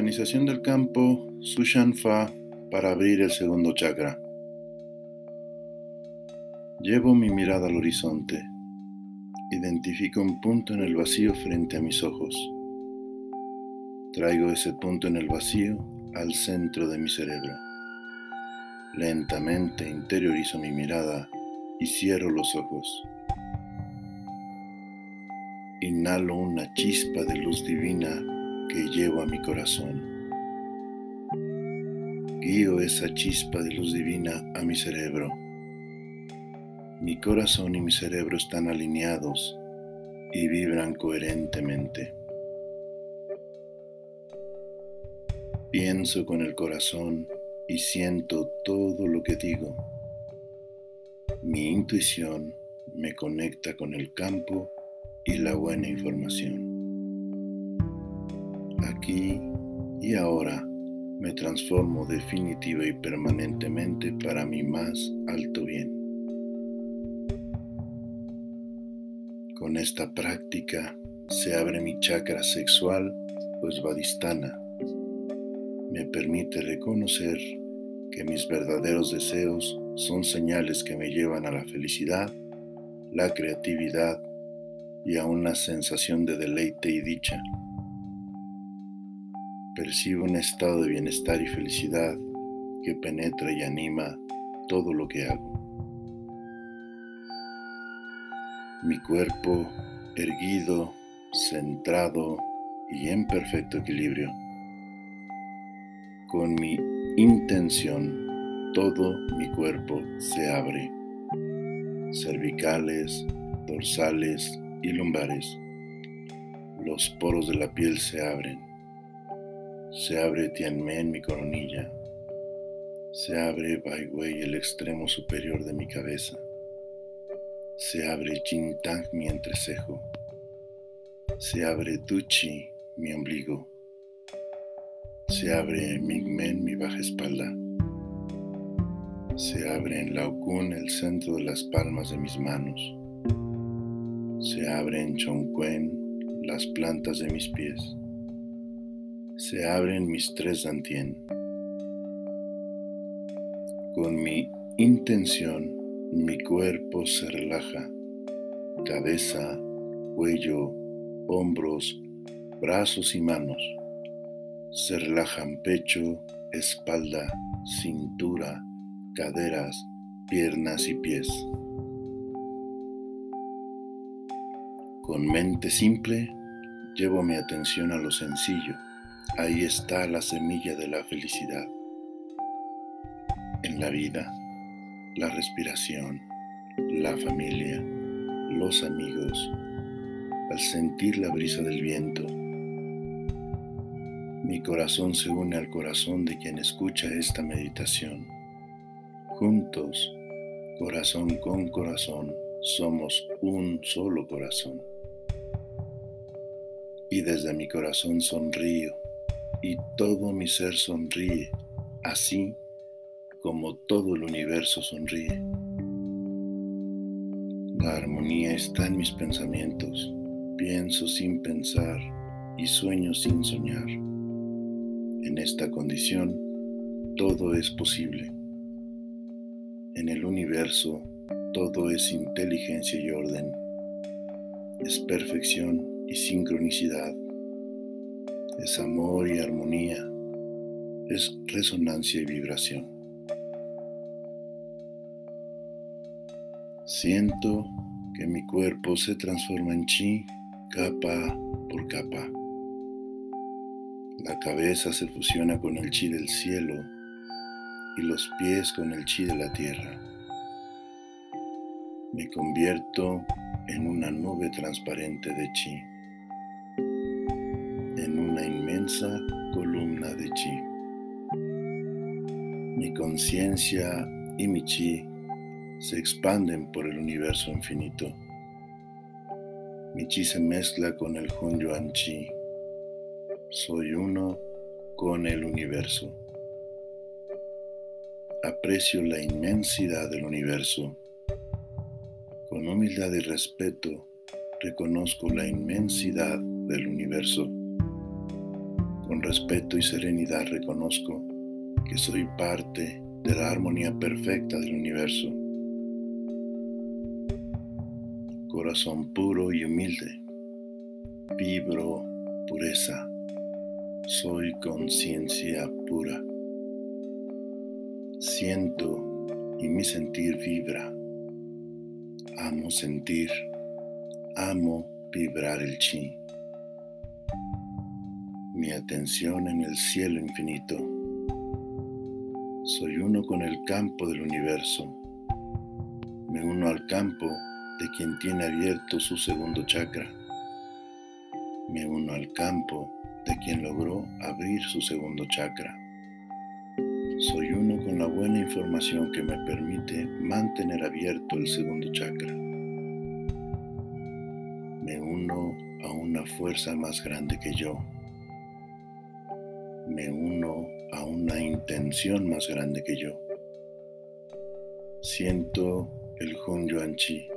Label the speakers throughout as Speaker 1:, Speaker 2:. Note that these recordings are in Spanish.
Speaker 1: Organización del campo Sushan Fa para abrir el segundo chakra. Llevo mi mirada al horizonte. Identifico un punto en el vacío frente a mis ojos. Traigo ese punto en el vacío al centro de mi cerebro. Lentamente interiorizo mi mirada y cierro los ojos. Inhalo una chispa de luz divina que llevo a mi corazón. Guío esa chispa de luz divina a mi cerebro. Mi corazón y mi cerebro están alineados y vibran coherentemente. Pienso con el corazón y siento todo lo que digo. Mi intuición me conecta con el campo y la buena información. Aquí y ahora me transformo definitiva y permanentemente para mi más alto bien. Con esta práctica se abre mi chakra sexual pues vadistana me permite reconocer que mis verdaderos deseos son señales que me llevan a la felicidad, la creatividad y a una sensación de deleite y dicha. Percibo un estado de bienestar y felicidad que penetra y anima todo lo que hago. Mi cuerpo erguido, centrado y en perfecto equilibrio con mi intención, todo mi cuerpo se abre. Cervicales, dorsales y lumbares. Los poros de la piel se abren. Se abre Tianmen, mi coronilla. Se abre Bai Wei, el extremo superior de mi cabeza. Se abre Jintang, mi entrecejo. Se abre Tuchi, mi ombligo se abre en Mingmen mi baja espalda. Se abre en Laokun el centro de las palmas de mis manos. Se abre en Chongquen las plantas de mis pies. Se abren mis tres dantien. Con mi intención, mi cuerpo se relaja. Cabeza, cuello, hombros, brazos y manos se relajan pecho, espalda, cintura, caderas, piernas y pies. Con mente simple, llevo mi atención a lo sencillo. Ahí está la semilla de la felicidad. En la vida, la respiración, la familia, los amigos, al sentir la brisa del viento, mi corazón se une al corazón de quien escucha esta meditación. Juntos, corazón con corazón, somos un solo corazón. Y desde mi corazón sonrío y todo mi ser sonríe, así como todo el universo sonríe. La armonía está en mis pensamientos, pienso sin pensar y sueño sin soñar. En esta condición, todo es posible. En el universo, todo es inteligencia y orden. Es perfección y sincronicidad. Es amor y armonía. Es resonancia y vibración. Siento que mi cuerpo se transforma en chi capa por capa. La cabeza se fusiona con el chi del cielo y los pies con el chi de la tierra. Me convierto en una nube transparente de chi, en una inmensa columna de chi. Mi conciencia y mi chi se expanden por el universo infinito. Mi chi se mezcla con el Hun Yuan Chi soy uno con el universo. Aprecio la inmensidad del universo. Con humildad y respeto reconozco la inmensidad del universo. Con respeto y serenidad reconozco que soy parte de la armonía perfecta del universo. Corazón puro y humilde. Vibro pureza. Soy conciencia pura. Siento y mi sentir vibra. Amo sentir. Amo vibrar el chi. Mi atención en el cielo infinito. Soy uno con el campo del universo. Me uno al campo de quien tiene abierto su segundo chakra. Me uno al campo de quien logró abrir su segundo chakra. Soy uno con la buena información que me permite mantener abierto el segundo chakra. Me uno a una fuerza más grande que yo. Me uno a una intención más grande que yo. Siento el Hun Yuan Chi.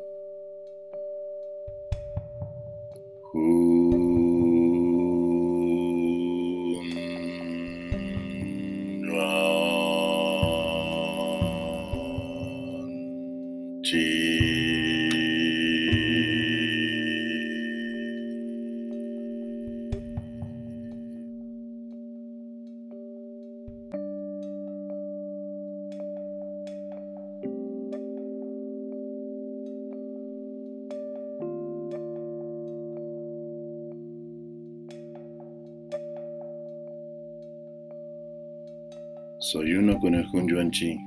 Speaker 1: Soy uno con el Hun Yuan Chi.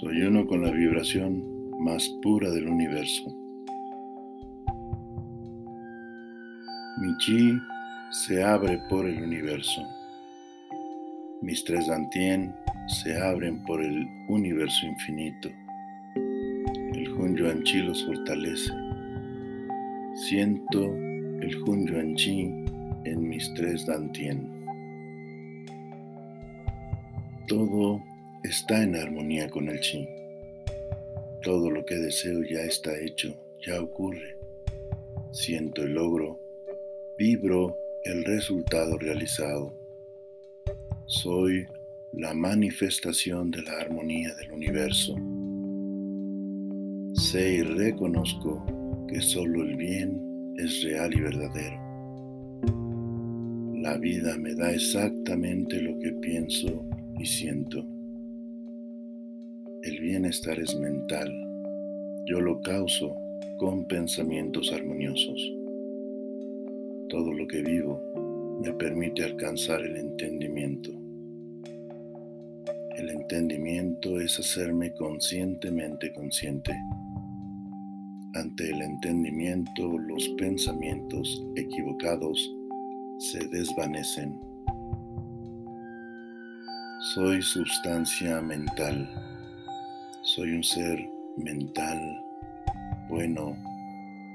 Speaker 1: Soy uno con la vibración más pura del universo. Mi chi se abre por el universo. Mis tres dantien se abren por el universo infinito. El Hun Yuan Chi los fortalece. Siento el Hun Yuan Chi en mis tres dantien. Todo está en armonía con el chi. Todo lo que deseo ya está hecho, ya ocurre. Siento el logro, vibro el resultado realizado. Soy la manifestación de la armonía del universo. Sé y reconozco que solo el bien es real y verdadero. La vida me da exactamente lo que pienso y siento. El bienestar es mental. Yo lo causo con pensamientos armoniosos. Todo lo que vivo me permite alcanzar el entendimiento. El entendimiento es hacerme conscientemente consciente. Ante el entendimiento los pensamientos equivocados se desvanecen soy sustancia mental. Soy un ser mental, bueno,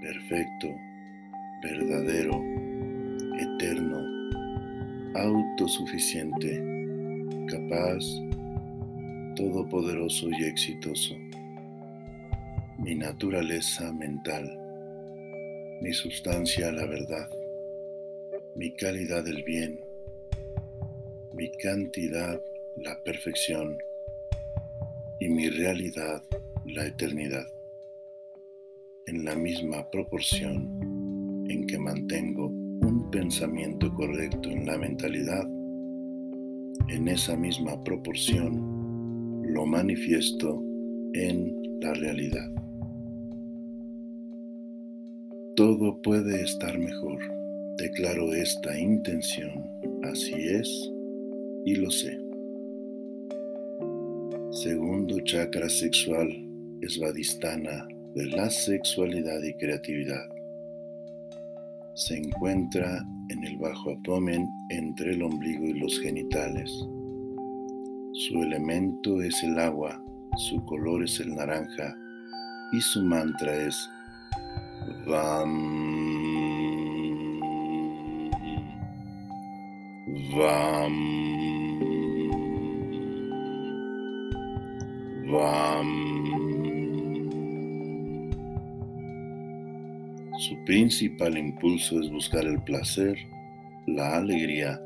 Speaker 1: perfecto, verdadero, eterno, autosuficiente, capaz, todopoderoso y exitoso. Mi naturaleza mental, mi sustancia la verdad, mi calidad del bien, mi cantidad la perfección y mi realidad la eternidad, en la misma proporción en que mantengo un pensamiento correcto en la mentalidad, en esa misma proporción lo manifiesto en la realidad. Todo puede estar mejor. Declaro esta intención. Así es y lo sé. Segundo chakra sexual es Vadistana de la sexualidad y creatividad. Se encuentra en el bajo abdomen entre el ombligo y los genitales. Su elemento es el agua, su color es el naranja y su mantra es Vam. Vam. Su principal impulso es buscar el placer la alegría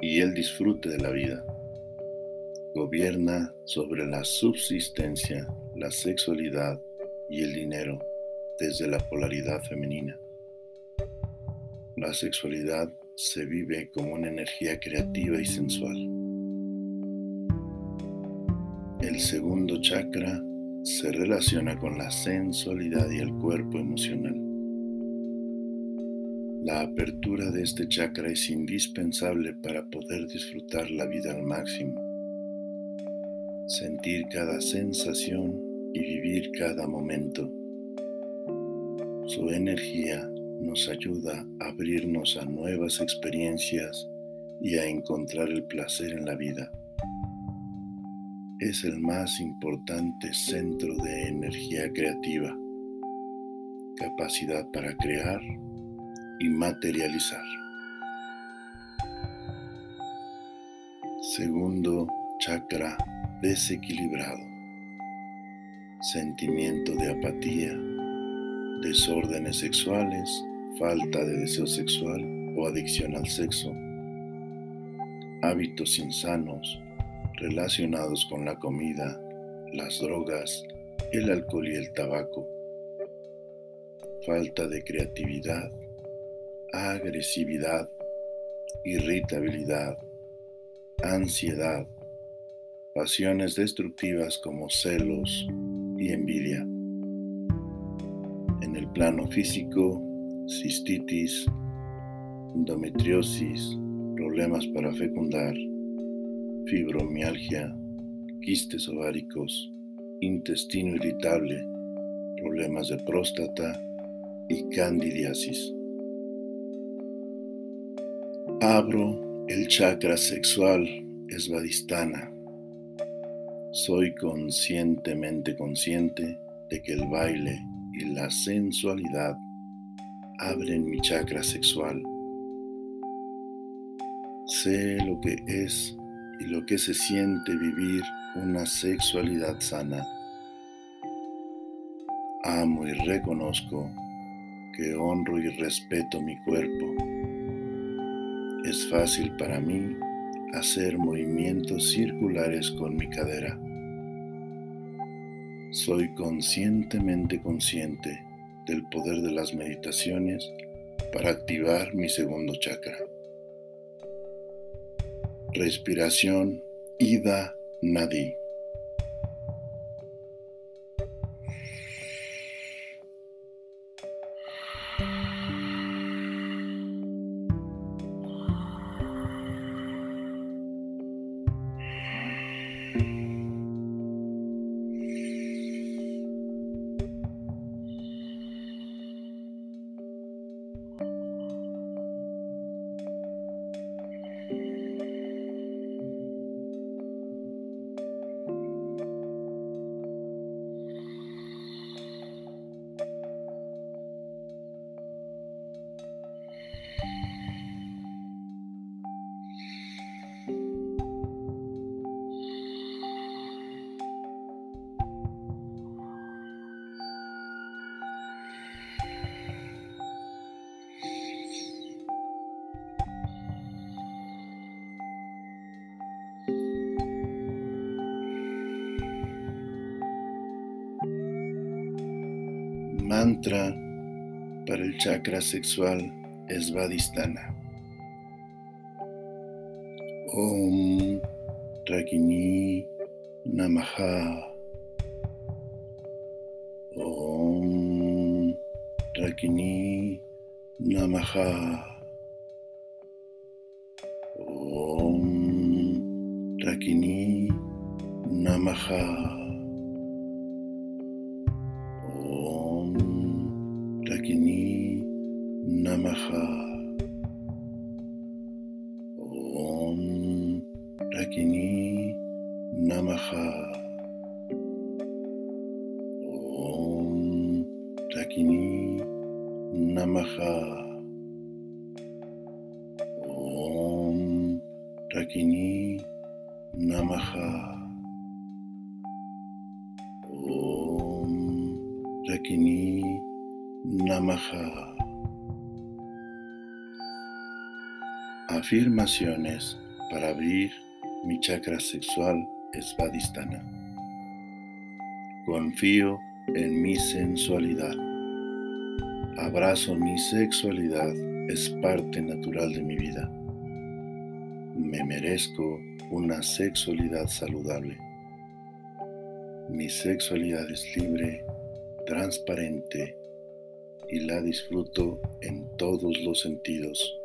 Speaker 1: y el disfrute de la vida. Gobierna sobre la subsistencia, la sexualidad y el dinero desde la polaridad femenina. La sexualidad se vive como una energía creativa y sensual. El segundo chakra se relaciona con la sensualidad y el cuerpo emocional. La apertura de este chakra es indispensable para poder disfrutar la vida al máximo, sentir cada sensación y vivir cada momento. Su energía nos ayuda a abrirnos a nuevas experiencias y a encontrar el placer en la vida. Es el más importante centro de energía creativa, capacidad para crear y materializar. Segundo chakra desequilibrado. Sentimiento de apatía, desórdenes sexuales, falta de deseo sexual o adicción al sexo, hábitos insanos relacionados con la comida, las drogas, el alcohol y el tabaco, falta de creatividad, agresividad, irritabilidad, ansiedad, pasiones destructivas como celos y envidia. En el plano físico, cistitis, endometriosis, problemas para fecundar, fibromialgia, quistes ováricos, intestino irritable, problemas de próstata y candidiasis. Abro el chakra sexual esvadistana. Soy conscientemente consciente de que el baile y la sensualidad abren mi chakra sexual. Sé lo que es y lo que se siente vivir una sexualidad sana. Amo y reconozco que honro y respeto mi cuerpo es fácil para mí hacer movimientos circulares con mi cadera. Soy conscientemente consciente del poder de las meditaciones para activar mi segundo chakra. Respiración Ida Nadi. Mantra para el chakra sexual es Vadistana. Om Ragini Namaha. Om Ragini Namaha. Om Namaha. Namaha. Om Ragini Namaha. Om Ragini Namaha. Afirmaciones para abrir mi chakra sexual Svadhisthana. Confío en mi sensualidad. Abrazo mi sexualidad, es parte natural de mi vida. Me merezco una sexualidad saludable. Mi sexualidad es libre, transparente y la disfruto en todos los sentidos.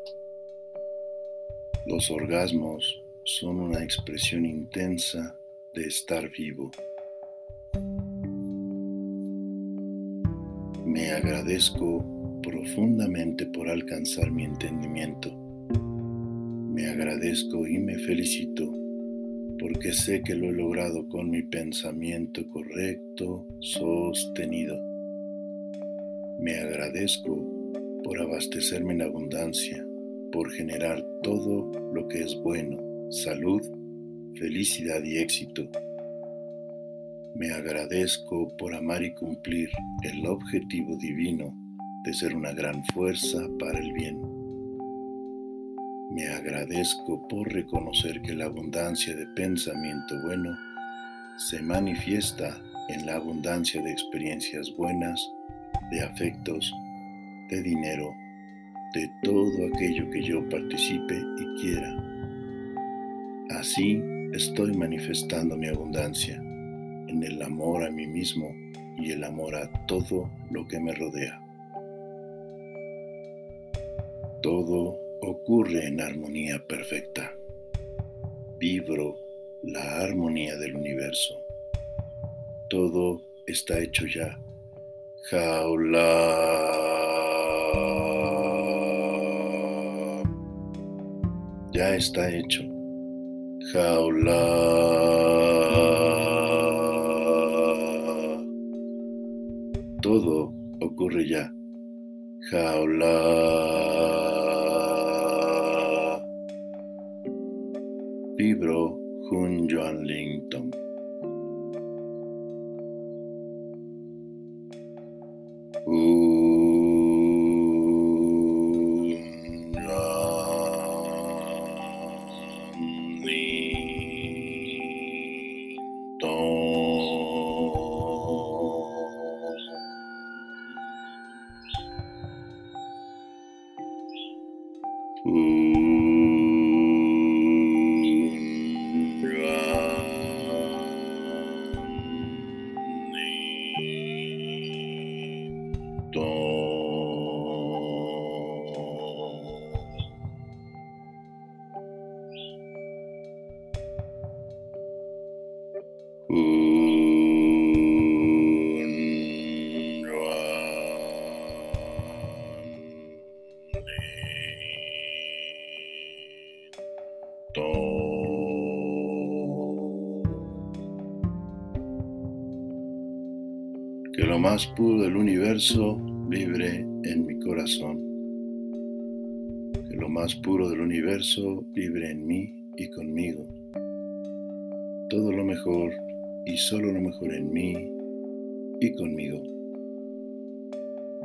Speaker 1: Los orgasmos son una expresión intensa de estar vivo. Me agradezco profundamente por alcanzar mi entendimiento. Me agradezco y me felicito porque sé que lo he logrado con mi pensamiento correcto, sostenido. Me agradezco por abastecerme en abundancia por generar todo lo que es bueno, salud, felicidad y éxito. Me agradezco por amar y cumplir el objetivo divino de ser una gran fuerza para el bien. Me agradezco por reconocer que la abundancia de pensamiento bueno se manifiesta en la abundancia de experiencias buenas, de afectos, de dinero, de todo aquello que yo participe y quiera. Así estoy manifestando mi abundancia en el amor a mí mismo y el amor a todo lo que me rodea. Todo ocurre en armonía perfecta. Vibro la armonía del universo. Todo está hecho ya. Jaula. ya está hecho. Jaula. Todo ocurre ya. Jaula. Vibro Jun Joan Lington. Más puro del universo vibre en mi corazón. Que lo más puro del universo vibre en mí y conmigo. Todo lo mejor y solo lo mejor en mí y conmigo.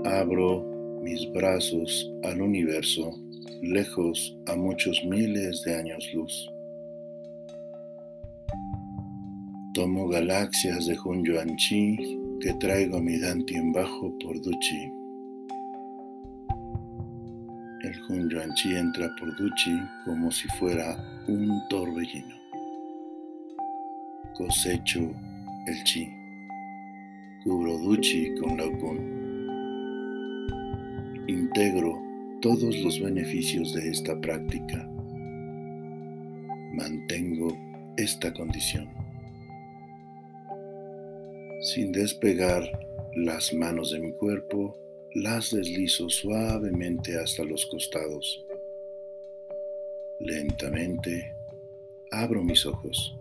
Speaker 1: Abro mis brazos al universo, lejos a muchos miles de años luz. Tomo galaxias de Yuan-Chi que traigo mi en bajo por Duchi. El Yuan-Chi entra por Duchi como si fuera un torbellino. Cosecho el Chi. Cubro Duchi con Laokun. Integro todos los beneficios de esta práctica. Mantengo esta condición sin despegar las manos de mi cuerpo, las deslizo suavemente hasta los costados. Lentamente abro mis ojos.